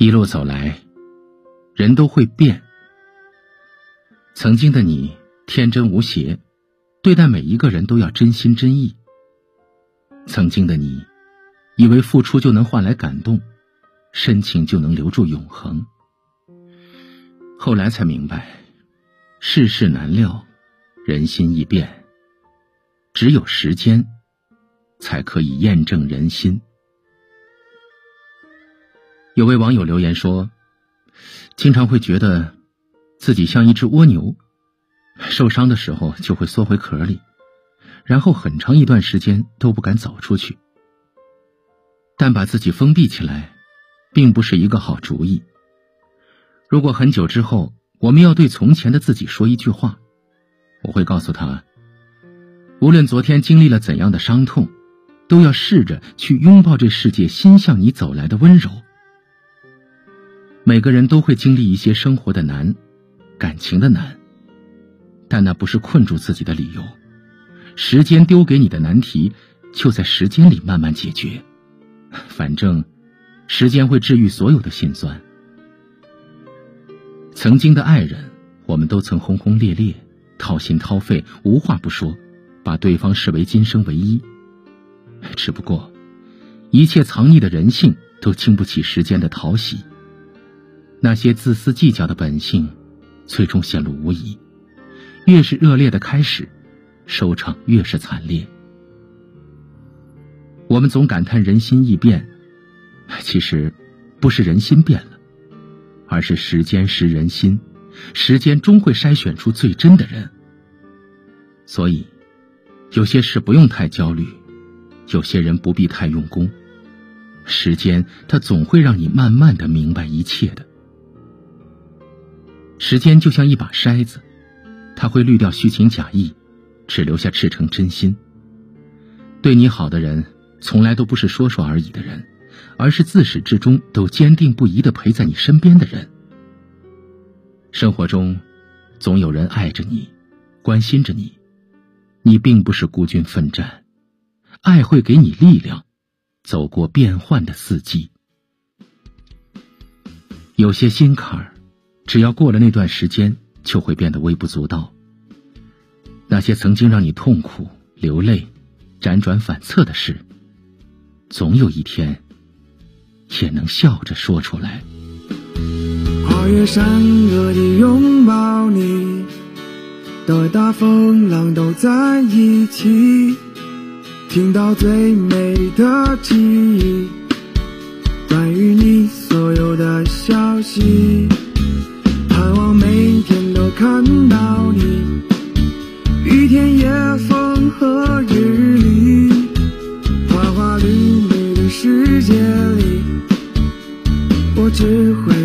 一路走来，人都会变。曾经的你天真无邪，对待每一个人都要真心真意。曾经的你，以为付出就能换来感动，深情就能留住永恒。后来才明白，世事难料，人心易变，只有时间，才可以验证人心。有位网友留言说：“经常会觉得自己像一只蜗牛，受伤的时候就会缩回壳里，然后很长一段时间都不敢走出去。但把自己封闭起来，并不是一个好主意。如果很久之后我们要对从前的自己说一句话，我会告诉他：无论昨天经历了怎样的伤痛，都要试着去拥抱这世界新向你走来的温柔。”每个人都会经历一些生活的难，感情的难，但那不是困住自己的理由。时间丢给你的难题，就在时间里慢慢解决。反正，时间会治愈所有的心酸。曾经的爱人，我们都曾轰轰烈烈，掏心掏肺，无话不说，把对方视为今生唯一。只不过，一切藏匿的人性，都经不起时间的淘洗。那些自私计较的本性，最终显露无遗。越是热烈的开始，收场越是惨烈。我们总感叹人心易变，其实不是人心变了，而是时间识人心，时间终会筛选出最真的人。所以，有些事不用太焦虑，有些人不必太用功。时间，它总会让你慢慢的明白一切的。时间就像一把筛子，它会滤掉虚情假意，只留下赤诚真心。对你好的人，从来都不是说说而已的人，而是自始至终都坚定不移的陪在你身边的人。生活中，总有人爱着你，关心着你，你并不是孤军奋战，爱会给你力量，走过变幻的四季。有些心坎儿。只要过了那段时间，就会变得微不足道。那些曾经让你痛苦、流泪、辗转反侧的事，总有一天也能笑着说出来。跨越山河的拥抱你，的大风浪都在一起，听到最美的只会